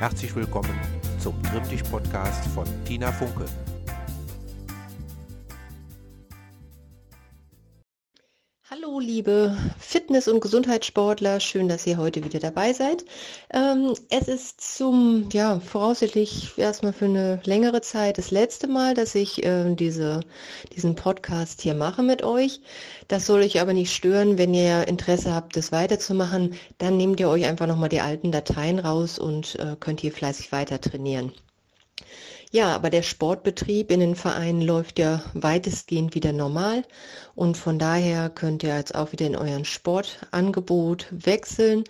Herzlich willkommen zum Trimmdich-Podcast von Tina Funke. Liebe Fitness- und Gesundheitssportler, schön, dass ihr heute wieder dabei seid. Ähm, es ist zum, ja, voraussichtlich erstmal für eine längere Zeit das letzte Mal, dass ich äh, diese, diesen Podcast hier mache mit euch. Das soll euch aber nicht stören. Wenn ihr Interesse habt, das weiterzumachen, dann nehmt ihr euch einfach nochmal die alten Dateien raus und äh, könnt hier fleißig weiter trainieren. Ja, aber der Sportbetrieb in den Vereinen läuft ja weitestgehend wieder normal und von daher könnt ihr jetzt auch wieder in euren Sportangebot wechseln.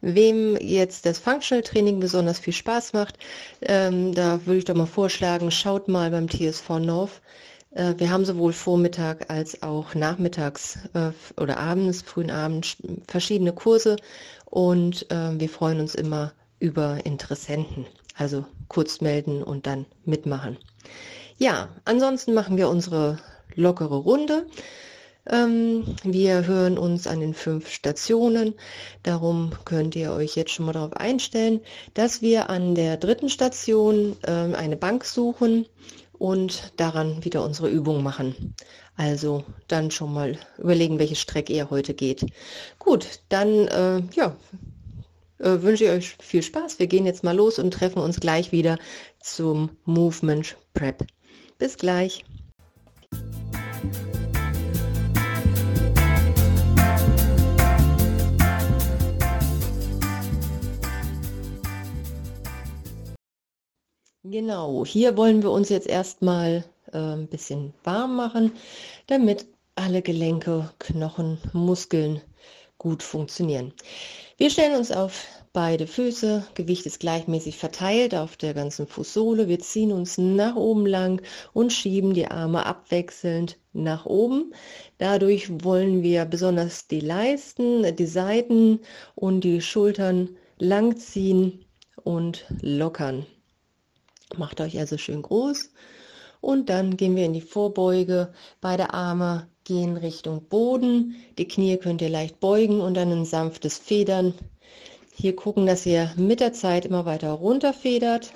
Wem jetzt das Functional Training besonders viel Spaß macht, ähm, da würde ich doch mal vorschlagen, schaut mal beim TSV North. Äh, wir haben sowohl Vormittag als auch nachmittags äh, oder abends, frühen Abend verschiedene Kurse und äh, wir freuen uns immer über Interessenten. Also kurz melden und dann mitmachen. Ja, ansonsten machen wir unsere lockere Runde. Ähm, wir hören uns an den fünf Stationen. Darum könnt ihr euch jetzt schon mal darauf einstellen, dass wir an der dritten Station ähm, eine Bank suchen und daran wieder unsere Übung machen. Also dann schon mal überlegen, welche Strecke ihr heute geht. Gut, dann äh, ja, äh, wünsche ich euch viel Spaß. Wir gehen jetzt mal los und treffen uns gleich wieder zum Movement Prep. Bis gleich. Genau, hier wollen wir uns jetzt erstmal äh, ein bisschen warm machen, damit alle Gelenke, Knochen, Muskeln gut funktionieren. Wir stellen uns auf beide Füße, Gewicht ist gleichmäßig verteilt auf der ganzen Fußsohle. Wir ziehen uns nach oben lang und schieben die Arme abwechselnd nach oben. Dadurch wollen wir besonders die Leisten, die Seiten und die Schultern lang ziehen und lockern. Macht euch also schön groß. Und dann gehen wir in die Vorbeuge. Beide Arme gehen Richtung Boden. Die Knie könnt ihr leicht beugen und dann ein sanftes Federn. Hier gucken, dass ihr mit der Zeit immer weiter runter federt.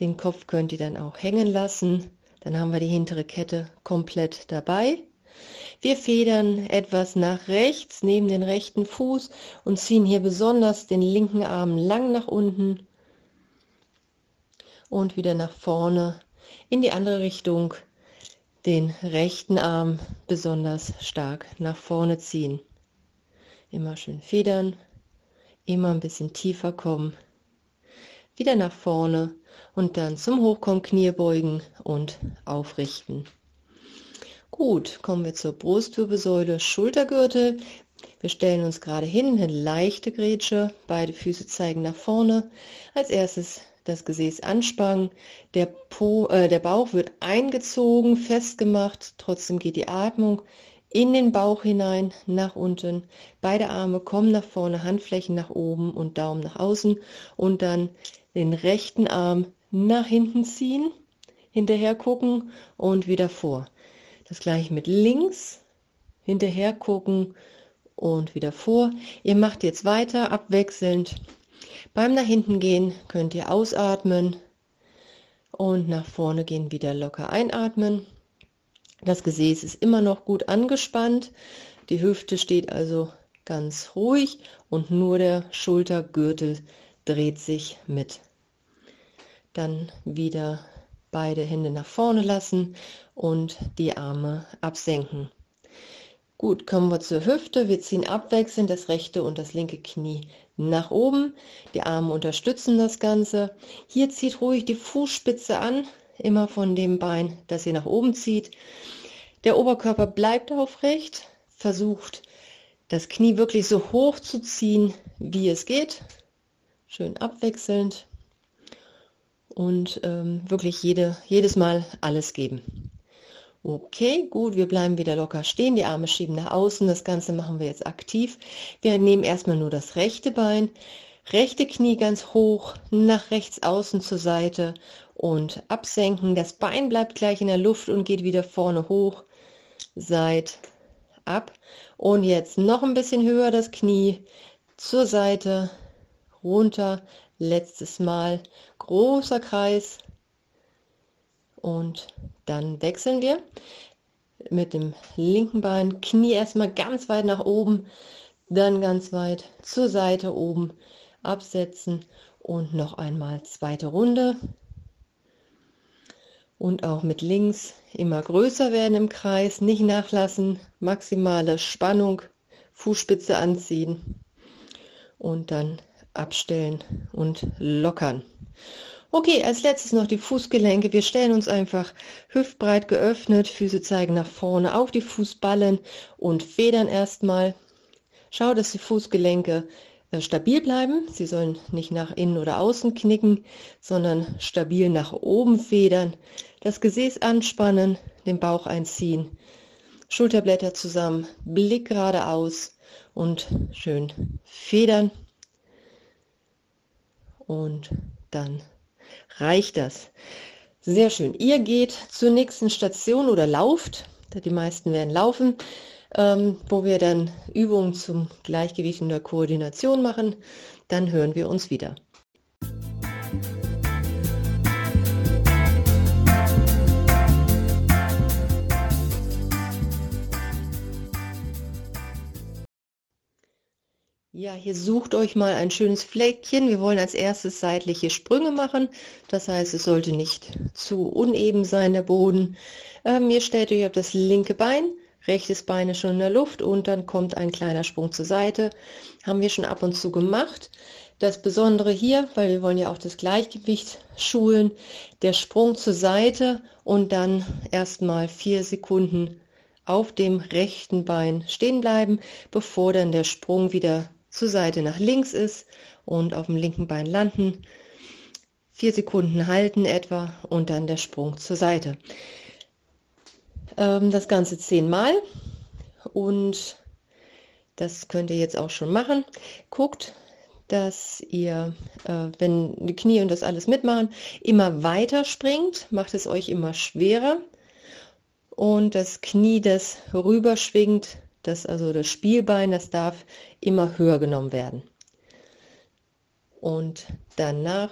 Den Kopf könnt ihr dann auch hängen lassen. Dann haben wir die hintere Kette komplett dabei. Wir federn etwas nach rechts neben den rechten Fuß und ziehen hier besonders den linken Arm lang nach unten und wieder nach vorne in die andere Richtung den rechten Arm besonders stark nach vorne ziehen. Immer schön federn, immer ein bisschen tiefer kommen, wieder nach vorne und dann zum Hochkommen Knie beugen und aufrichten. Gut, kommen wir zur Brustwirbelsäule, Schultergürtel. Wir stellen uns gerade hin, eine leichte Grätsche, beide Füße zeigen nach vorne. Als erstes das Gesäß anspannen, der, po, äh, der Bauch wird eingezogen, festgemacht, trotzdem geht die Atmung in den Bauch hinein, nach unten. Beide Arme kommen nach vorne, Handflächen nach oben und Daumen nach außen und dann den rechten Arm nach hinten ziehen, hinterher gucken und wieder vor. Das gleiche mit links, hinterher gucken und wieder vor. Ihr macht jetzt weiter abwechselnd beim nach hinten gehen könnt ihr ausatmen und nach vorne gehen wieder locker einatmen. Das Gesäß ist immer noch gut angespannt. Die Hüfte steht also ganz ruhig und nur der Schultergürtel dreht sich mit. Dann wieder beide Hände nach vorne lassen und die Arme absenken. Gut, kommen wir zur Hüfte. Wir ziehen abwechselnd das rechte und das linke Knie nach oben. Die Arme unterstützen das Ganze. Hier zieht ruhig die Fußspitze an, immer von dem Bein, das ihr nach oben zieht. Der Oberkörper bleibt aufrecht. Versucht das Knie wirklich so hoch zu ziehen, wie es geht. Schön abwechselnd. Und ähm, wirklich jede, jedes Mal alles geben. Okay, gut, wir bleiben wieder locker stehen, die Arme schieben nach außen. Das Ganze machen wir jetzt aktiv. Wir nehmen erstmal nur das rechte Bein, rechte Knie ganz hoch, nach rechts außen zur Seite und absenken. Das Bein bleibt gleich in der Luft und geht wieder vorne hoch, seit, ab. Und jetzt noch ein bisschen höher das Knie zur Seite, runter, Letztes Mal großer Kreis und dann wechseln wir mit dem linken Bein, Knie erstmal ganz weit nach oben, dann ganz weit zur Seite oben absetzen und noch einmal zweite Runde. Und auch mit links immer größer werden im Kreis, nicht nachlassen, maximale Spannung, Fußspitze anziehen und dann abstellen und lockern. Okay, als letztes noch die Fußgelenke. Wir stellen uns einfach hüftbreit geöffnet, Füße zeigen nach vorne auf die Fußballen und federn erstmal. Schau, dass die Fußgelenke äh, stabil bleiben. Sie sollen nicht nach innen oder außen knicken, sondern stabil nach oben federn. Das Gesäß anspannen, den Bauch einziehen, Schulterblätter zusammen, Blick geradeaus und schön federn. Und dann reicht das. Sehr schön. Ihr geht zur nächsten Station oder lauft. Die meisten werden laufen, ähm, wo wir dann Übungen zum Gleichgewicht und der Koordination machen. Dann hören wir uns wieder. Ja, hier sucht euch mal ein schönes Fleckchen. Wir wollen als erstes seitliche Sprünge machen. Das heißt, es sollte nicht zu uneben sein, der Boden. Ähm, ihr stellt euch auf das linke Bein, rechtes Bein ist schon in der Luft und dann kommt ein kleiner Sprung zur Seite. Haben wir schon ab und zu gemacht. Das Besondere hier, weil wir wollen ja auch das Gleichgewicht schulen, der Sprung zur Seite und dann erstmal vier Sekunden auf dem rechten Bein stehen bleiben, bevor dann der Sprung wieder zur Seite nach links ist und auf dem linken Bein landen. Vier Sekunden halten etwa und dann der Sprung zur Seite. Ähm, das Ganze zehnmal und das könnt ihr jetzt auch schon machen. Guckt, dass ihr, äh, wenn die Knie und das alles mitmachen, immer weiter springt, macht es euch immer schwerer und das Knie, das rüberschwingt, das also das Spielbein, das darf immer höher genommen werden. Und danach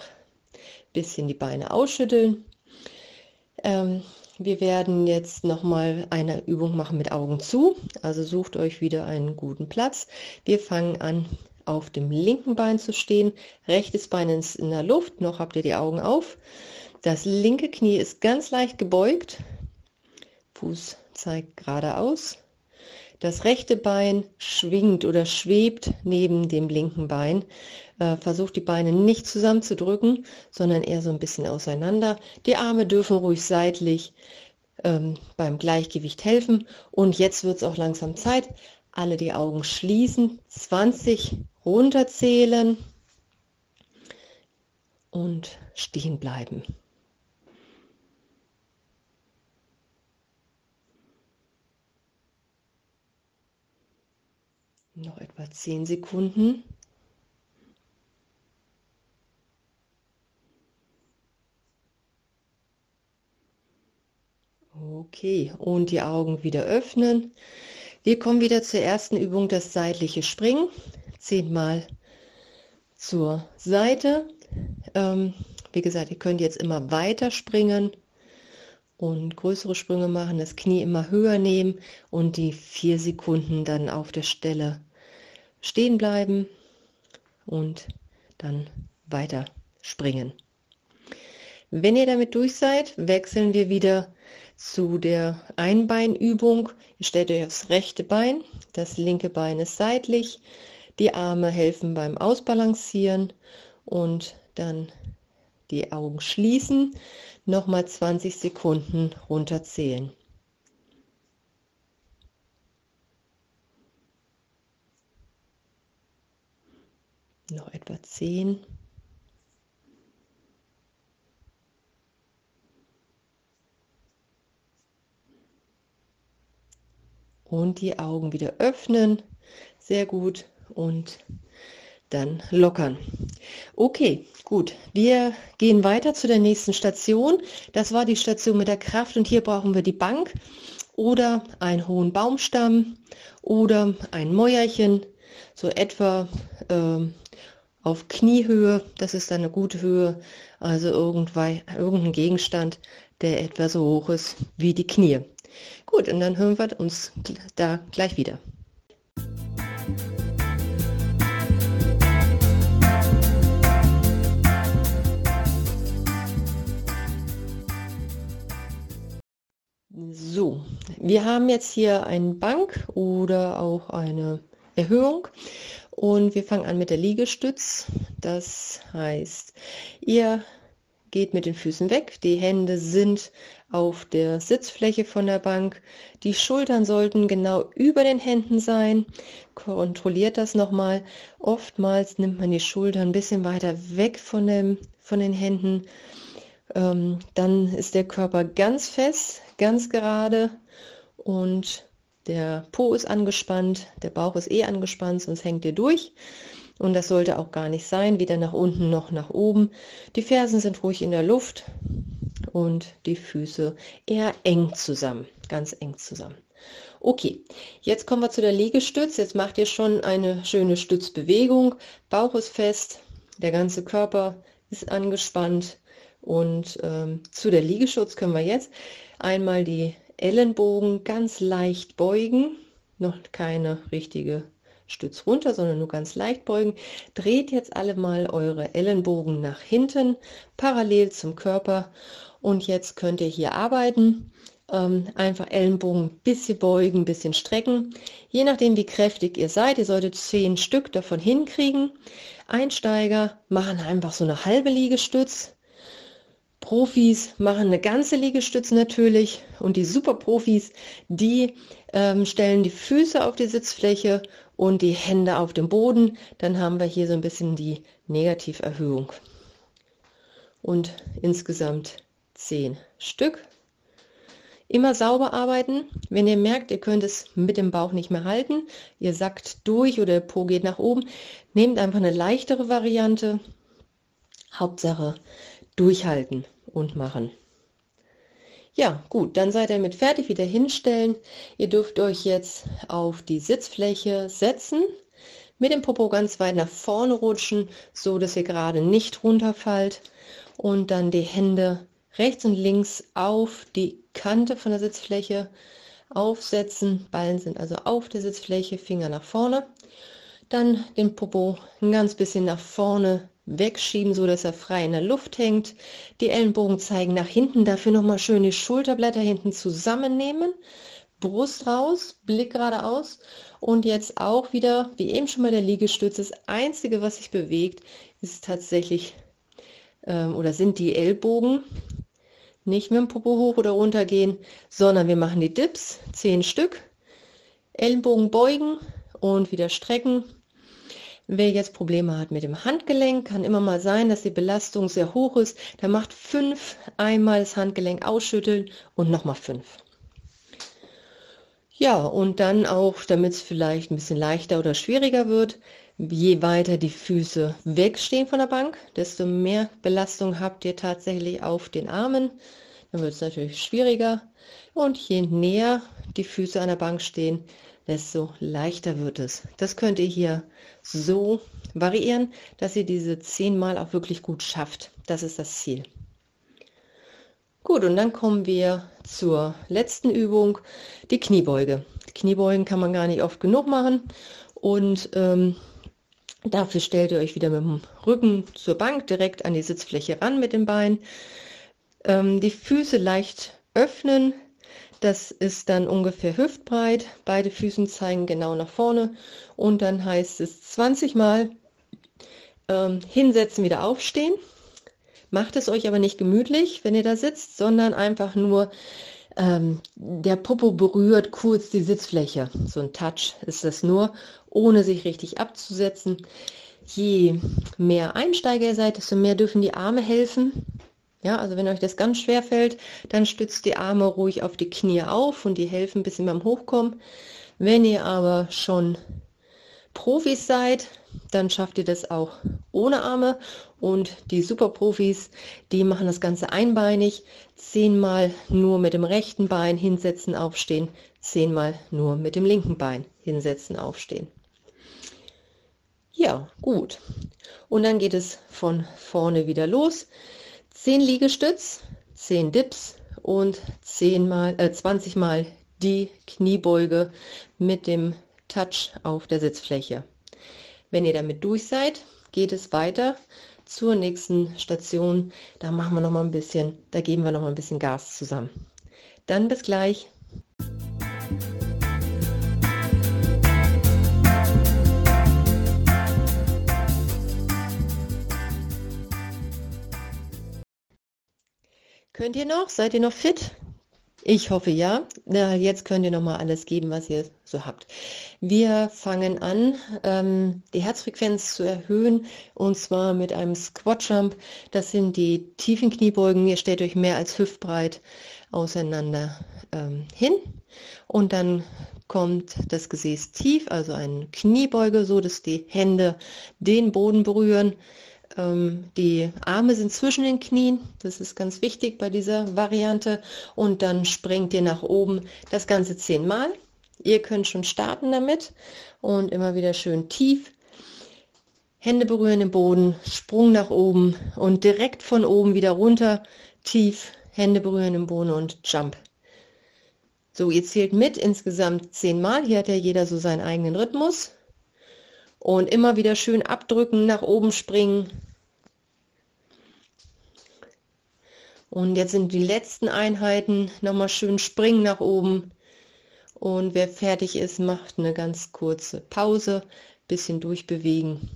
bisschen die Beine ausschütteln. Ähm, wir werden jetzt noch mal eine Übung machen mit Augen zu. Also sucht euch wieder einen guten Platz. Wir fangen an auf dem linken Bein zu stehen. Rechtes Bein ist in der Luft. Noch habt ihr die Augen auf. Das linke Knie ist ganz leicht gebeugt. Fuß zeigt geradeaus. Das rechte Bein schwingt oder schwebt neben dem linken Bein. Äh, versucht die Beine nicht zusammenzudrücken, sondern eher so ein bisschen auseinander. Die Arme dürfen ruhig seitlich ähm, beim Gleichgewicht helfen. Und jetzt wird es auch langsam Zeit. Alle die Augen schließen, 20 runterzählen und stehen bleiben. Noch etwa 10 Sekunden. Okay, und die Augen wieder öffnen. Wir kommen wieder zur ersten Übung, das seitliche Springen. Zehnmal zur Seite. Ähm, wie gesagt, ihr könnt jetzt immer weiter springen und größere Sprünge machen, das Knie immer höher nehmen und die vier Sekunden dann auf der Stelle stehen bleiben und dann weiter springen. Wenn ihr damit durch seid, wechseln wir wieder zu der Einbeinübung. Ihr stellt euch aufs rechte Bein, das linke Bein ist seitlich, die Arme helfen beim Ausbalancieren und dann die Augen schließen nochmal 20 Sekunden runterzählen. Noch etwa 10. Und die Augen wieder öffnen. Sehr gut. Und dann lockern. Okay, gut. Wir gehen weiter zu der nächsten Station. Das war die Station mit der Kraft und hier brauchen wir die Bank oder einen hohen Baumstamm oder ein Mäuerchen, so etwa äh, auf Kniehöhe. Das ist eine gute Höhe. Also irgendein Gegenstand, der etwa so hoch ist wie die Knie. Gut, und dann hören wir uns da gleich wieder. Wir haben jetzt hier eine Bank oder auch eine Erhöhung und wir fangen an mit der Liegestütz. Das heißt, ihr geht mit den Füßen weg, die Hände sind auf der Sitzfläche von der Bank, die Schultern sollten genau über den Händen sein. Kontrolliert das nochmal. Oftmals nimmt man die Schultern ein bisschen weiter weg von, dem, von den Händen. Ähm, dann ist der Körper ganz fest, ganz gerade und der Po ist angespannt, der Bauch ist eh angespannt, sonst hängt ihr durch. Und das sollte auch gar nicht sein, weder nach unten noch nach oben. Die Fersen sind ruhig in der Luft und die Füße eher eng zusammen, ganz eng zusammen. Okay, jetzt kommen wir zu der Liegestütz. Jetzt macht ihr schon eine schöne Stützbewegung. Bauch ist fest, der ganze Körper ist angespannt. Und ähm, zu der Liegeschutz können wir jetzt einmal die Ellenbogen ganz leicht beugen, noch keine richtige Stütz runter, sondern nur ganz leicht beugen. Dreht jetzt alle mal eure Ellenbogen nach hinten, parallel zum Körper. Und jetzt könnt ihr hier arbeiten. Ähm, einfach Ellenbogen ein bisschen beugen, ein bisschen strecken. Je nachdem, wie kräftig ihr seid, ihr solltet zehn Stück davon hinkriegen. Einsteiger machen einfach so eine halbe Liegestütz. Profis machen eine ganze Liegestütze natürlich und die Superprofis, die ähm, stellen die Füße auf die Sitzfläche und die Hände auf den Boden. Dann haben wir hier so ein bisschen die Negativerhöhung. Und insgesamt zehn Stück. Immer sauber arbeiten. Wenn ihr merkt, ihr könnt es mit dem Bauch nicht mehr halten, ihr sackt durch oder der Po geht nach oben, nehmt einfach eine leichtere Variante. Hauptsache durchhalten und machen. Ja, gut, dann seid ihr mit fertig, wieder hinstellen. Ihr dürft euch jetzt auf die Sitzfläche setzen, mit dem Popo ganz weit nach vorne rutschen, so dass ihr gerade nicht runterfallt und dann die Hände rechts und links auf die Kante von der Sitzfläche aufsetzen. Ballen sind also auf der Sitzfläche, Finger nach vorne. Dann den Popo ein ganz bisschen nach vorne wegschieben, so dass er frei in der Luft hängt. Die Ellenbogen zeigen nach hinten, dafür nochmal schön die Schulterblätter hinten zusammennehmen. Brust raus, Blick geradeaus und jetzt auch wieder, wie eben schon mal der Liegestütz, das Einzige, was sich bewegt, ist tatsächlich ähm, oder sind die Ellbogen. Nicht mit dem Popo hoch oder runter gehen, sondern wir machen die Dips, zehn Stück. Ellenbogen beugen und wieder strecken Wer jetzt Probleme hat mit dem Handgelenk, kann immer mal sein, dass die Belastung sehr hoch ist. Der macht fünf, einmal das Handgelenk ausschütteln und nochmal fünf. Ja, und dann auch, damit es vielleicht ein bisschen leichter oder schwieriger wird, je weiter die Füße wegstehen von der Bank, desto mehr Belastung habt ihr tatsächlich auf den Armen. Dann wird es natürlich schwieriger. Und je näher die Füße an der Bank stehen, desto leichter wird es. Das könnt ihr hier so variieren, dass ihr diese zehnmal auch wirklich gut schafft. Das ist das Ziel. Gut, und dann kommen wir zur letzten Übung, die Kniebeuge. Kniebeugen kann man gar nicht oft genug machen und ähm, dafür stellt ihr euch wieder mit dem Rücken zur Bank direkt an die Sitzfläche ran mit dem Bein. Ähm, die Füße leicht öffnen, das ist dann ungefähr hüftbreit. Beide Füßen zeigen genau nach vorne. Und dann heißt es 20 Mal ähm, hinsetzen, wieder aufstehen. Macht es euch aber nicht gemütlich, wenn ihr da sitzt, sondern einfach nur ähm, der Popo berührt kurz die Sitzfläche. So ein Touch ist das nur, ohne sich richtig abzusetzen. Je mehr Einsteiger ihr seid, desto mehr dürfen die Arme helfen. Ja, also wenn euch das ganz schwer fällt, dann stützt die Arme ruhig auf die Knie auf und die helfen ein bisschen beim Hochkommen. Wenn ihr aber schon Profis seid, dann schafft ihr das auch ohne Arme und die Superprofis, die machen das Ganze einbeinig, zehnmal nur mit dem rechten Bein hinsetzen, aufstehen, zehnmal nur mit dem linken Bein hinsetzen, aufstehen. Ja, gut. Und dann geht es von vorne wieder los. 10 Liegestütz, 10 Dips und 10 mal, äh, 20 mal die Kniebeuge mit dem Touch auf der Sitzfläche. Wenn ihr damit durch seid, geht es weiter zur nächsten Station. Da machen wir noch mal ein bisschen, da geben wir noch mal ein bisschen Gas zusammen. Dann bis gleich. Könnt ihr noch? Seid ihr noch fit? Ich hoffe ja. Na, jetzt könnt ihr noch mal alles geben, was ihr so habt. Wir fangen an, ähm, die Herzfrequenz zu erhöhen und zwar mit einem Squat Jump. Das sind die tiefen Kniebeugen. Ihr stellt euch mehr als hüftbreit auseinander ähm, hin und dann kommt das Gesäß tief, also eine Kniebeuge, so dass die Hände den Boden berühren. Ähm, die Arme sind zwischen den Knien, das ist ganz wichtig bei dieser Variante. Und dann springt ihr nach oben das Ganze zehnmal. Ihr könnt schon starten damit und immer wieder schön tief. Hände berühren den Boden, Sprung nach oben und direkt von oben wieder runter, tief, Hände berühren den Boden und Jump. So, ihr zählt mit insgesamt zehnmal. Hier hat ja jeder so seinen eigenen Rhythmus. Und immer wieder schön abdrücken, nach oben springen. Und jetzt sind die letzten Einheiten. Nochmal schön springen nach oben. Und wer fertig ist, macht eine ganz kurze Pause. Bisschen durchbewegen.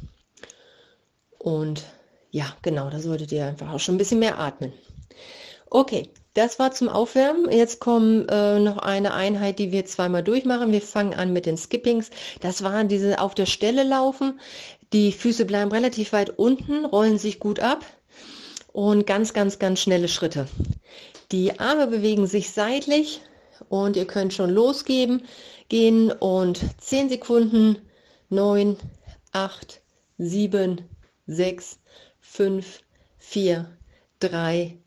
Und ja, genau, da solltet ihr einfach auch schon ein bisschen mehr atmen. Okay, das war zum Aufwärmen. Jetzt kommt äh, noch eine Einheit, die wir zweimal durchmachen. Wir fangen an mit den Skippings. Das waren diese auf der Stelle laufen. Die Füße bleiben relativ weit unten, rollen sich gut ab und ganz, ganz, ganz schnelle Schritte. Die Arme bewegen sich seitlich und ihr könnt schon losgeben, gehen und 10 Sekunden, 9, 8, 7, 6, 5, 4, 3,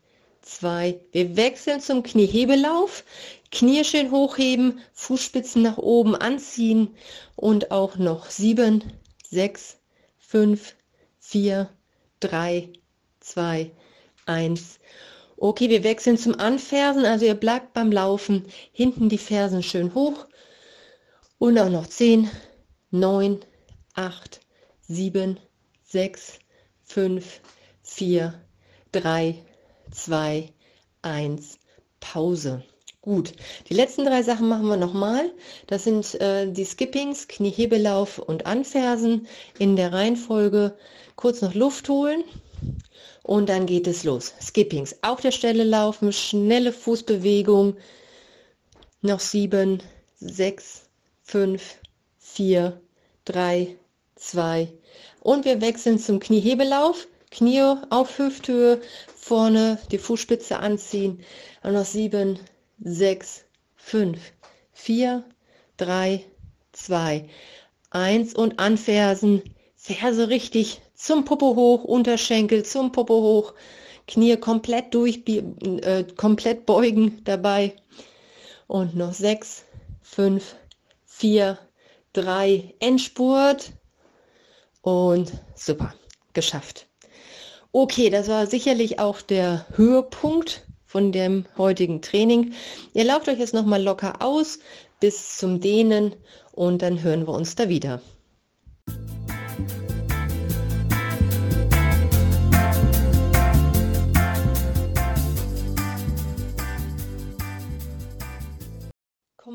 zwei. Wir wechseln zum Kniehebelauf. Knie schön hochheben, Fußspitzen nach oben anziehen und auch noch sieben, sechs, fünf, vier, drei, zwei, eins. Okay, wir wechseln zum Anfersen. Also ihr bleibt beim Laufen hinten die Fersen schön hoch und auch noch zehn, neun, acht, sieben, sechs, fünf, vier, drei, 2, 1, Pause. Gut, die letzten drei Sachen machen wir nochmal. Das sind äh, die Skippings, Kniehebelauf und Anfersen in der Reihenfolge. Kurz noch Luft holen und dann geht es los. Skippings, auf der Stelle laufen, schnelle Fußbewegung. Noch sieben, sechs, fünf, vier, drei, zwei und wir wechseln zum Kniehebelauf. Knie auf Hüfthöhe, vorne die Fußspitze anziehen. Und noch sieben, sechs, fünf, vier, drei, zwei, eins und anfersen. Ferse richtig zum Popo hoch, Unterschenkel zum Popo hoch, Knie komplett durch, äh, komplett beugen dabei. Und noch sechs, fünf, vier, drei, Endspurt. Und super, geschafft. Okay, das war sicherlich auch der Höhepunkt von dem heutigen Training. Ihr lauft euch jetzt nochmal locker aus bis zum Dehnen und dann hören wir uns da wieder.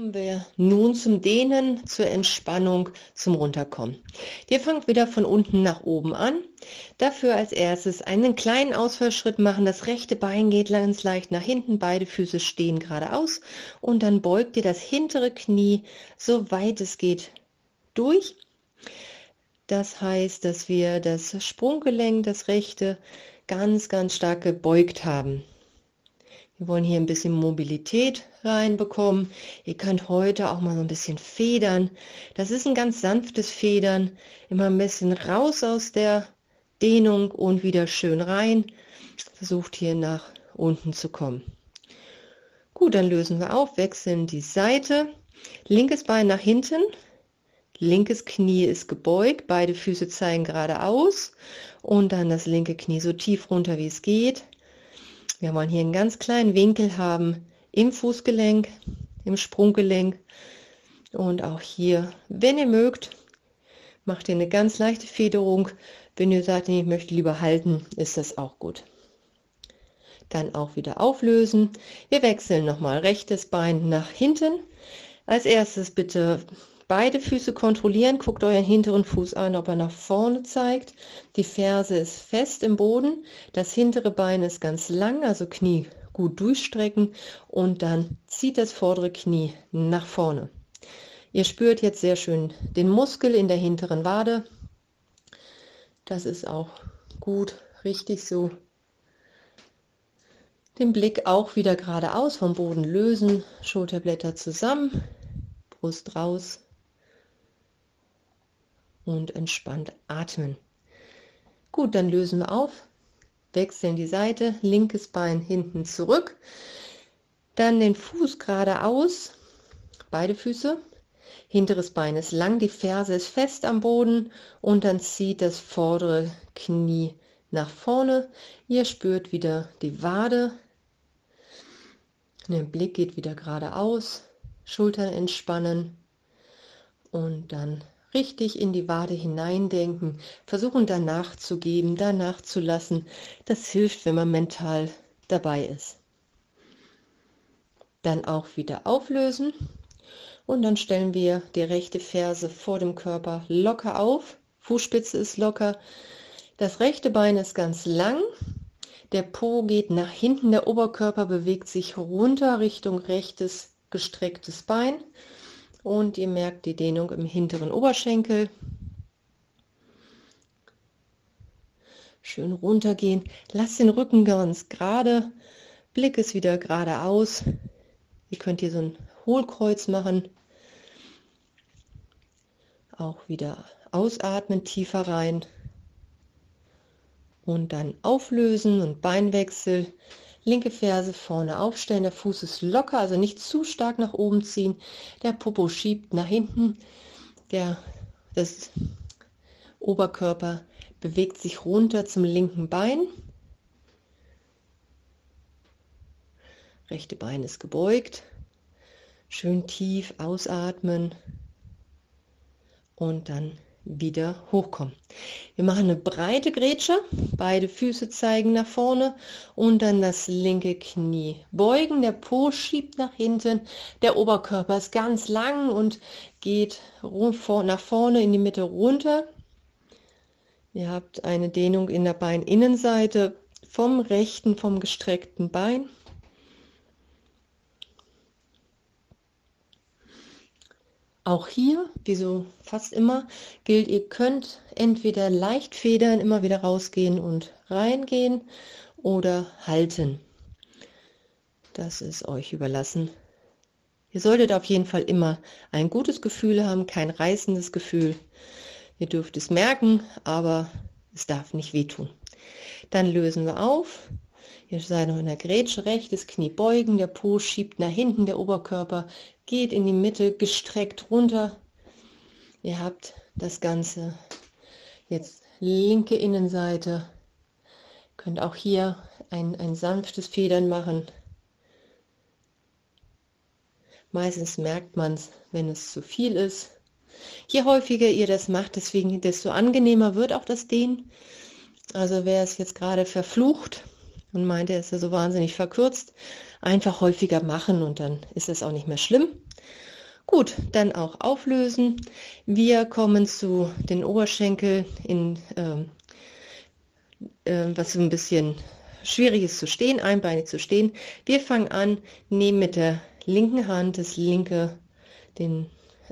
Kommen wir nun zum Dehnen, zur Entspannung, zum Runterkommen. Ihr fangt wieder von unten nach oben an. Dafür als erstes einen kleinen Ausfallschritt machen. Das rechte Bein geht ganz leicht nach hinten, beide Füße stehen geradeaus und dann beugt ihr das hintere Knie so weit es geht durch. Das heißt, dass wir das Sprunggelenk, das rechte, ganz, ganz stark gebeugt haben. Wir wollen hier ein bisschen Mobilität reinbekommen. Ihr könnt heute auch mal so ein bisschen federn. Das ist ein ganz sanftes Federn. Immer ein bisschen raus aus der Dehnung und wieder schön rein. Versucht hier nach unten zu kommen. Gut, dann lösen wir auf, wechseln die Seite. Linkes Bein nach hinten, Linkes Knie ist gebeugt, beide Füße zeigen geradeaus und dann das linke Knie so tief runter wie es geht. Wir wollen hier einen ganz kleinen Winkel haben im Fußgelenk, im Sprunggelenk und auch hier, wenn ihr mögt, macht ihr eine ganz leichte Federung. Wenn ihr sagt, ich möchte lieber halten, ist das auch gut. Dann auch wieder auflösen. Wir wechseln nochmal rechtes Bein nach hinten. Als erstes bitte beide Füße kontrollieren. Guckt euren hinteren Fuß an, ob er nach vorne zeigt. Die Ferse ist fest im Boden. Das hintere Bein ist ganz lang, also Knie gut durchstrecken und dann zieht das vordere Knie nach vorne. Ihr spürt jetzt sehr schön den Muskel in der hinteren Wade. Das ist auch gut, richtig so. Den Blick auch wieder geradeaus vom Boden lösen, Schulterblätter zusammen, Brust raus und entspannt atmen. Gut, dann lösen wir auf, wechseln die Seite, linkes Bein hinten zurück, dann den Fuß geradeaus, beide Füße hinteres Bein ist lang, die Ferse ist fest am Boden und dann zieht das vordere Knie nach vorne. Ihr spürt wieder die Wade. Der Blick geht wieder geradeaus, Schultern entspannen und dann richtig in die Wade hineindenken, versuchen danach zu geben, danach zu lassen. Das hilft, wenn man mental dabei ist. Dann auch wieder auflösen und dann stellen wir die rechte Ferse vor dem Körper locker auf. Fußspitze ist locker. Das rechte Bein ist ganz lang. Der Po geht nach hinten. Der Oberkörper bewegt sich runter Richtung rechtes gestrecktes Bein. Und ihr merkt die Dehnung im hinteren Oberschenkel. Schön runtergehen. Lasst den Rücken ganz gerade. Blick ist wieder geradeaus. Ihr könnt hier so ein Hohlkreuz machen. Auch wieder ausatmen, tiefer rein. Und dann auflösen und Beinwechsel. Linke Ferse vorne aufstellen, der Fuß ist locker, also nicht zu stark nach oben ziehen. Der Popo schiebt nach hinten. Der das Oberkörper bewegt sich runter zum linken Bein. Rechte Bein ist gebeugt. Schön tief ausatmen und dann wieder hochkommen. Wir machen eine breite Grätsche, beide Füße zeigen nach vorne und dann das linke Knie beugen, der Po schiebt nach hinten, der Oberkörper ist ganz lang und geht nach vorne in die Mitte runter. Ihr habt eine Dehnung in der Beininnenseite vom rechten, vom gestreckten Bein Auch hier, wie so fast immer, gilt, ihr könnt entweder leicht federn, immer wieder rausgehen und reingehen oder halten. Das ist euch überlassen. Ihr solltet auf jeden Fall immer ein gutes Gefühl haben, kein reißendes Gefühl. Ihr dürft es merken, aber es darf nicht wehtun. Dann lösen wir auf. Ihr seid noch in der Grätsche, rechtes Knie beugen, der Po schiebt nach hinten, der Oberkörper geht in die Mitte gestreckt runter. Ihr habt das Ganze jetzt linke Innenseite. Könnt auch hier ein, ein sanftes Federn machen. Meistens merkt man es, wenn es zu viel ist. Je häufiger ihr das macht, deswegen desto angenehmer wird auch das Dehnen. Also wer es jetzt gerade verflucht und meint, er ist ja so wahnsinnig verkürzt, einfach häufiger machen und dann ist es auch nicht mehr schlimm. Gut, dann auch auflösen. Wir kommen zu den Oberschenkel, in, ähm, äh, was ein bisschen schwierig ist zu stehen, einbeinig zu stehen. Wir fangen an, nehmen mit der linken Hand das linke, den,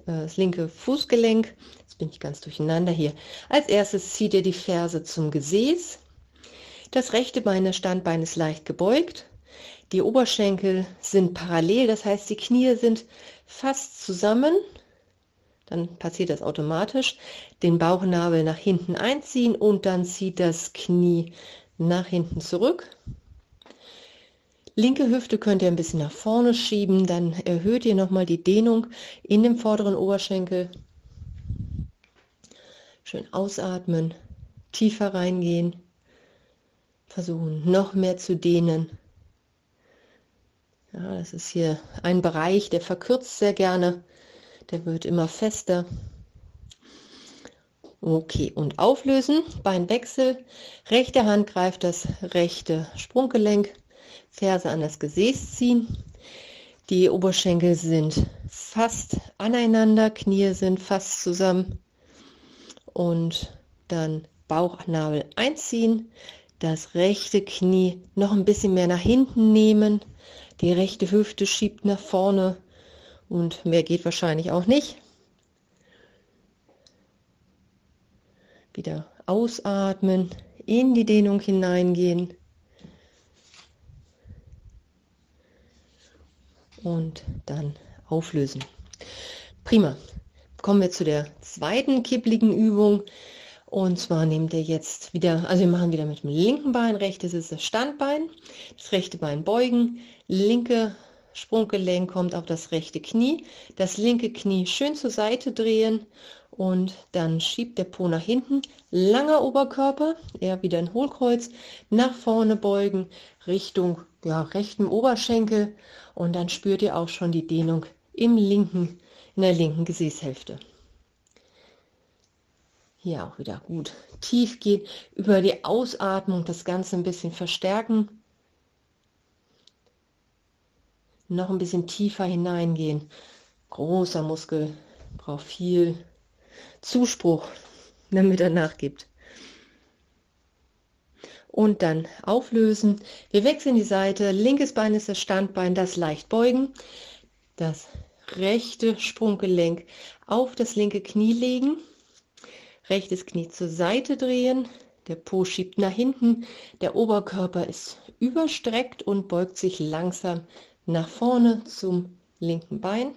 äh, das linke Fußgelenk. Jetzt bin ich ganz durcheinander hier. Als erstes zieht ihr die Ferse zum Gesäß. Das rechte Bein, das Standbein ist leicht gebeugt. Die Oberschenkel sind parallel, das heißt, die Knie sind fast zusammen. Dann passiert das automatisch. Den Bauchnabel nach hinten einziehen und dann zieht das Knie nach hinten zurück. Linke Hüfte könnt ihr ein bisschen nach vorne schieben, dann erhöht ihr nochmal die Dehnung in dem vorderen Oberschenkel. Schön ausatmen, tiefer reingehen, versuchen noch mehr zu dehnen. Ja, das ist hier ein Bereich, der verkürzt sehr gerne, der wird immer fester. Okay, und auflösen, Beinwechsel, rechte Hand greift das rechte Sprunggelenk, Ferse an das Gesäß ziehen, die Oberschenkel sind fast aneinander, Knie sind fast zusammen. Und dann Bauchnabel einziehen, das rechte Knie noch ein bisschen mehr nach hinten nehmen, die rechte Hüfte schiebt nach vorne und mehr geht wahrscheinlich auch nicht. Wieder ausatmen, in die Dehnung hineingehen. Und dann auflösen. Prima. Kommen wir zu der zweiten kippligen Übung. Und zwar nehmt ihr jetzt wieder, also wir machen wieder mit dem linken Bein, rechtes ist das Standbein, das rechte Bein beugen, linke Sprunggelenk kommt auf das rechte Knie, das linke Knie schön zur Seite drehen und dann schiebt der Po nach hinten, langer Oberkörper, eher wieder ein Hohlkreuz, nach vorne beugen, Richtung ja, rechten Oberschenkel. Und dann spürt ihr auch schon die Dehnung im linken, in der linken Gesäßhälfte. Hier auch wieder gut tief gehen, über die Ausatmung das Ganze ein bisschen verstärken. Noch ein bisschen tiefer hineingehen. Großer Muskel braucht viel Zuspruch, damit er nachgibt. Und dann auflösen. Wir wechseln die Seite. Linkes Bein ist das Standbein, das leicht beugen. Das rechte Sprunggelenk auf das linke Knie legen. Rechtes Knie zur Seite drehen. Der Po schiebt nach hinten. Der Oberkörper ist überstreckt und beugt sich langsam nach vorne zum linken Bein.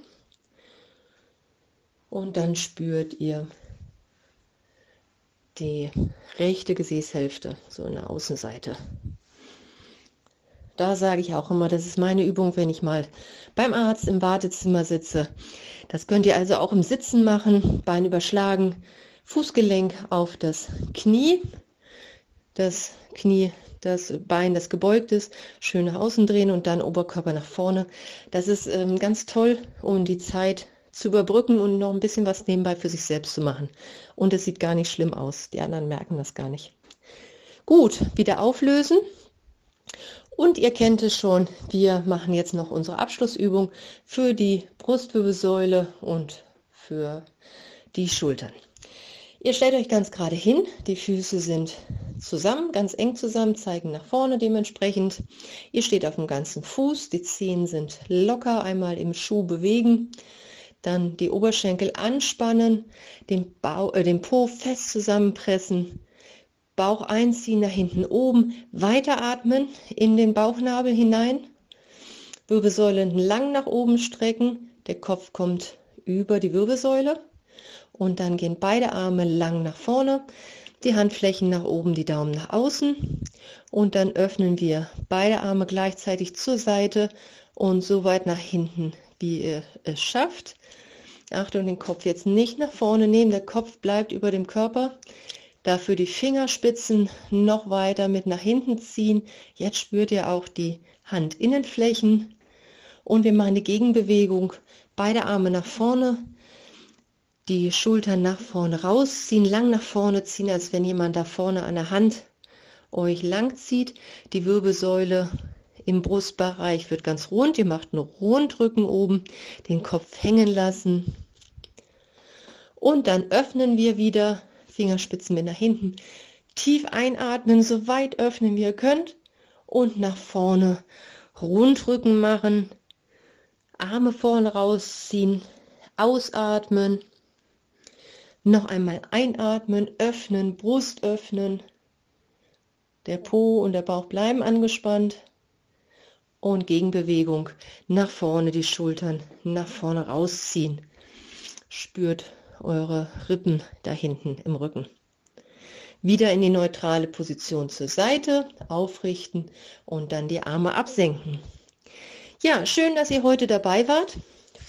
Und dann spürt ihr die rechte Gesäßhälfte, so in der Außenseite. Da sage ich auch immer, das ist meine Übung, wenn ich mal beim Arzt im Wartezimmer sitze. Das könnt ihr also auch im Sitzen machen, Bein überschlagen, Fußgelenk auf das Knie, das Knie, das Bein, das gebeugt ist, schön nach außen drehen und dann Oberkörper nach vorne. Das ist ähm, ganz toll, um die Zeit zu überbrücken und noch ein bisschen was nebenbei für sich selbst zu machen. Und es sieht gar nicht schlimm aus. Die anderen merken das gar nicht. Gut, wieder auflösen. Und ihr kennt es schon, wir machen jetzt noch unsere Abschlussübung für die Brustwirbelsäule und für die Schultern. Ihr stellt euch ganz gerade hin, die Füße sind zusammen, ganz eng zusammen, zeigen nach vorne dementsprechend. Ihr steht auf dem ganzen Fuß, die Zehen sind locker, einmal im Schuh bewegen. Dann die Oberschenkel anspannen, den, Bauch, äh, den Po fest zusammenpressen, Bauch einziehen nach hinten oben, weiteratmen in den Bauchnabel hinein, Wirbelsäule lang nach oben strecken, der Kopf kommt über die Wirbelsäule und dann gehen beide Arme lang nach vorne, die Handflächen nach oben, die Daumen nach außen und dann öffnen wir beide Arme gleichzeitig zur Seite und so weit nach hinten, wie ihr es schafft. Achtung, den Kopf jetzt nicht nach vorne nehmen, der Kopf bleibt über dem Körper. Dafür die Fingerspitzen noch weiter mit nach hinten ziehen. Jetzt spürt ihr auch die Handinnenflächen. Und wir machen die Gegenbewegung. Beide Arme nach vorne, die Schultern nach vorne rausziehen, lang nach vorne ziehen, als wenn jemand da vorne an der Hand euch lang zieht. Die Wirbelsäule im Brustbereich wird ganz rund. Ihr macht einen Rundrücken oben, den Kopf hängen lassen. Und dann öffnen wir wieder, Fingerspitzen mit nach hinten. Tief einatmen, so weit öffnen wie ihr könnt. Und nach vorne Rundrücken machen. Arme vorne rausziehen. Ausatmen. Noch einmal einatmen, öffnen, Brust öffnen. Der Po und der Bauch bleiben angespannt und Gegenbewegung nach vorne die Schultern nach vorne rausziehen. Spürt eure Rippen da hinten im Rücken. Wieder in die neutrale Position zur Seite, aufrichten und dann die Arme absenken. Ja, schön, dass ihr heute dabei wart.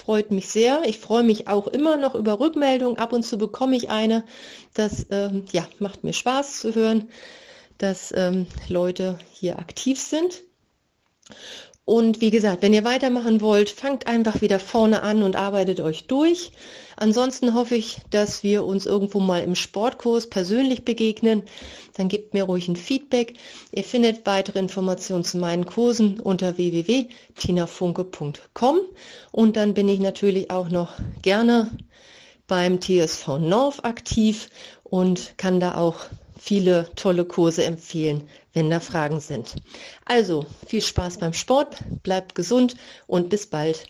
Freut mich sehr. Ich freue mich auch immer noch über Rückmeldungen. Ab und zu bekomme ich eine. Das ähm, ja, macht mir Spaß zu hören, dass ähm, Leute hier aktiv sind. Und wie gesagt, wenn ihr weitermachen wollt, fangt einfach wieder vorne an und arbeitet euch durch. Ansonsten hoffe ich, dass wir uns irgendwo mal im Sportkurs persönlich begegnen. Dann gebt mir ruhig ein Feedback. Ihr findet weitere Informationen zu meinen Kursen unter www.tinafunke.com. Und dann bin ich natürlich auch noch gerne beim TSV North aktiv und kann da auch viele tolle Kurse empfehlen, wenn da Fragen sind. Also viel Spaß beim Sport, bleibt gesund und bis bald.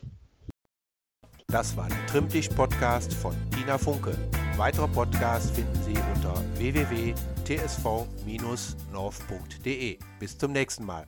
Das war der Trimmtisch-Podcast von Tina Funke. Weitere Podcasts finden Sie unter www.tsv-north.de. Bis zum nächsten Mal.